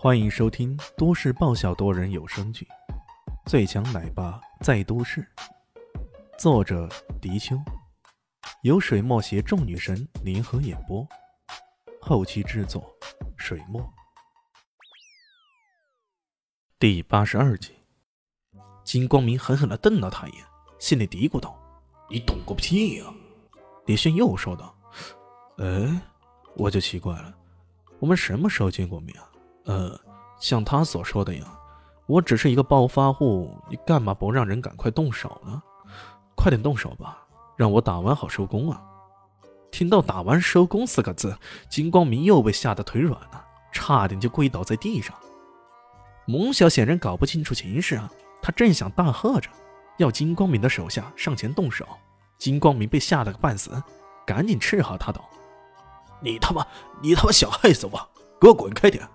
欢迎收听都市爆笑多人有声剧《最强奶爸在都市》，作者：迪秋，由水墨携众女神联合演播，后期制作：水墨。第八十二集，金光明狠狠的瞪了他一眼，心里嘀咕道：“你懂个屁呀！”李迅又说道：“哎，我就奇怪了，我们什么时候见过面啊？”呃，像他所说的呀，我只是一个暴发户，你干嘛不让人赶快动手呢？快点动手吧，让我打完好收工啊！听到“打完收工”四个字，金光明又被吓得腿软了，差点就跪倒在地上。蒙小显然搞不清楚情势啊，他正想大喝着要金光明的手下上前动手，金光明被吓得个半死，赶紧斥喝他道：“你他妈，你他妈想害死我？给我滚开点！”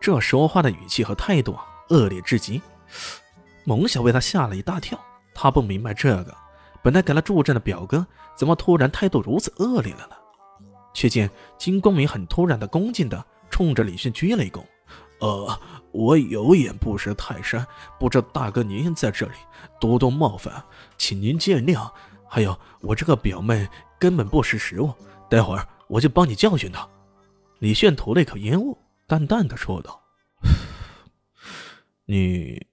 这说话的语气和态度啊，恶劣至极。蒙小为他吓了一大跳，他不明白这个本来给他助阵的表哥，怎么突然态度如此恶劣了呢？却见金光明很突然的恭敬的冲着李迅鞠了一躬：“呃，我有眼不识泰山，不知大哥您在这里多多冒犯，请您见谅。还有，我这个表妹根本不识时务，待会儿我就帮你教训她。”李炫吐了一口烟雾。淡淡的说道：“你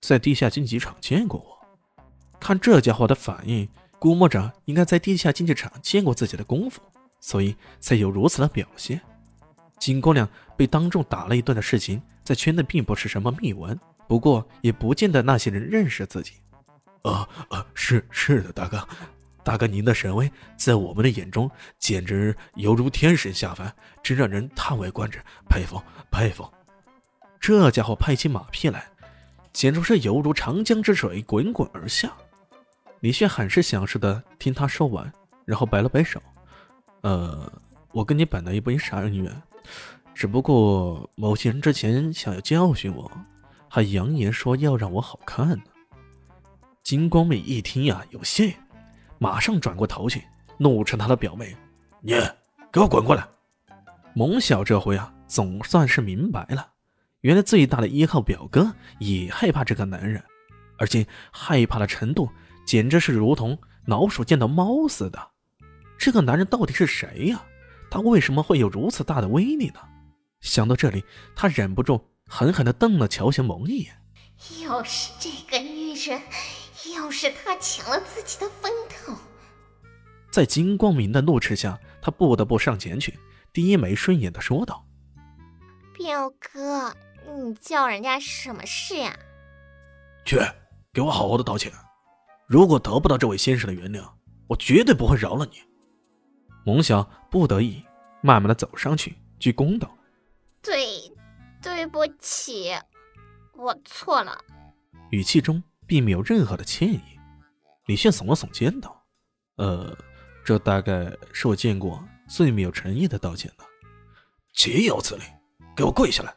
在地下竞技场见过我？看这家伙的反应，估摸着应该在地下竞技场见过自己的功夫，所以才有如此的表现。金姑娘被当众打了一顿的事情，在圈内并不是什么秘闻，不过也不见得那些人认识自己。啊啊，是是的，大哥。”大哥，您的神威在我们的眼中简直犹如天神下凡，真让人叹为观止，佩服佩服。这家伙拍起马屁来，简直是犹如长江之水滚滚而下。李炫很是享受的听他说完，然后摆了摆手：“呃，我跟你本来也没啥恩怨，只不过某些人之前想要教训我，还扬言说要让我好看呢。”金光美一听呀，有戏。马上转过头去，怒斥他的表妹：“你给我滚过来！”蒙小这回啊，总算是明白了，原来最大的依靠表哥也害怕这个男人，而且害怕的程度简直是如同老鼠见到猫似的。这个男人到底是谁呀？他为什么会有如此大的威力呢？想到这里，他忍不住狠狠地瞪了乔贤蒙一眼。又是这个女人！又是他抢了自己的风头，在金光明的怒斥下，他不得不上前去，低眉顺眼的说道：“表哥，你叫人家什么事呀？去，给我好好的道歉！如果得不到这位先生的原谅，我绝对不会饶了你。”蒙小不得已，慢慢的走上去，鞠躬道：“对，对不起，我错了。”语气中。并没有任何的歉意，李炫耸了耸肩道：“呃，这大概是我见过最没有诚意的道歉了。”岂有此理！给我跪下来！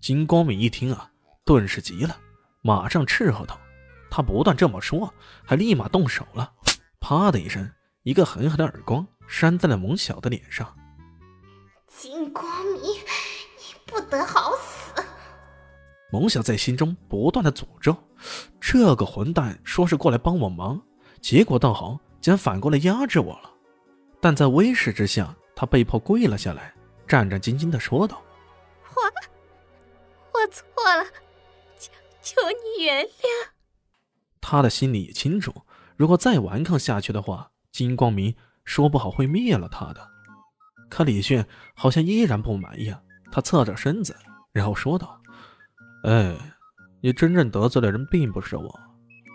金光明一听啊，顿时急了，马上斥喝道：“他不但这么说，还立马动手了。”啪的一声，一个狠狠的耳光扇在了蒙晓的脸上。金光明，你不得好死！蒙想在心中不断的诅咒。这个混蛋说是过来帮我忙，结果倒好，竟然反过来压制我了。但在威势之下，他被迫跪了下来，战战兢兢的说道：“我，我错了，求求你原谅。”他的心里也清楚，如果再顽抗下去的话，金光明说不好会灭了他的。可李炫好像依然不满意，他侧着身子，然后说道：“哎。”你真正得罪的人并不是我，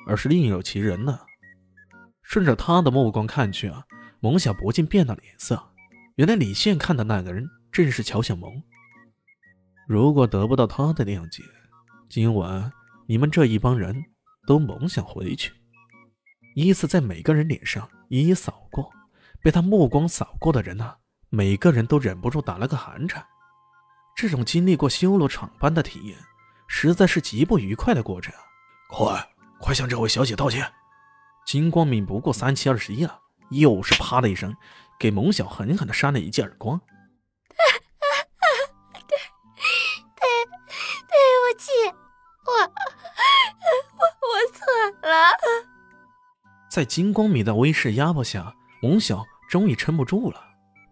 而是另有其人呢。顺着他的目光看去啊，蒙小不禁变了脸色。原来李现看的那个人正是乔小萌。如果得不到他的谅解，今晚你们这一帮人都甭想回去。依次在每个人脸上一一扫过，被他目光扫过的人啊，每个人都忍不住打了个寒颤。这种经历过修罗场般的体验。实在是极不愉快的过程。快快向这位小姐道歉。金光明不过三七二十一啊又是啪的一声给蒙小狠狠的扇了一记耳光 对对对不起我我我错了。在金光明的威势压迫下蒙小终于撑不住了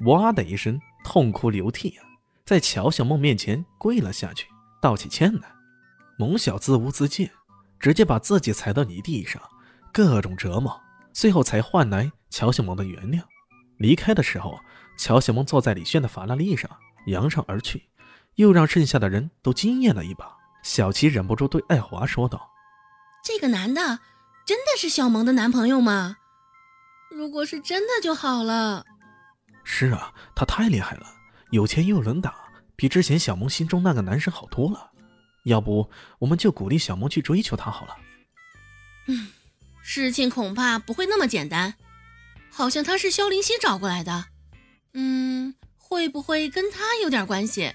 哇的一声痛哭流涕啊在乔小梦面前跪了下去道起歉来。蒙小自污自戒，直接把自己踩到泥地上，各种折磨，最后才换来乔小萌的原谅。离开的时候，乔小萌坐在李炫的法拉利上，扬长而去，又让剩下的人都惊艳了一把。小琪忍不住对爱华说道：“这个男的。”真的是小萌的男朋友吗？如果是真的就好了。是啊，他太厉害了，有钱又能打，比之前小萌心中那个男生好多了。要不，我们就鼓励小萌去追求他好了。嗯，事情恐怕不会那么简单。好像他是萧林熙找过来的。嗯，会不会跟他有点关系？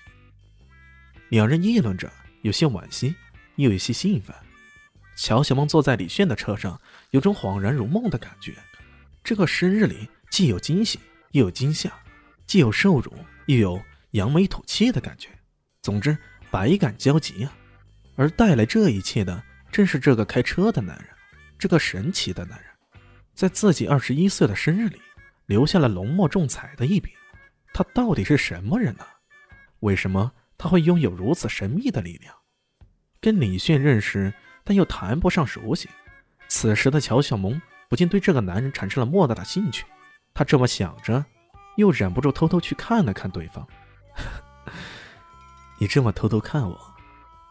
两人议论着，有些惋惜，又有些兴奋。乔小梦坐在李炫的车上，有种恍然如梦的感觉。这个生日里既有惊喜，又有惊吓，既有受辱，又有扬眉吐气的感觉。总之，百感交集啊！而带来这一切的，正是这个开车的男人，这个神奇的男人，在自己二十一岁的生日里，留下了浓墨重彩的一笔。他到底是什么人呢？为什么他会拥有如此神秘的力量？跟李炫认识。但又谈不上熟悉。此时的乔小萌不禁对这个男人产生了莫大的兴趣。她这么想着，又忍不住偷偷去看了看对方。你这么偷偷看我，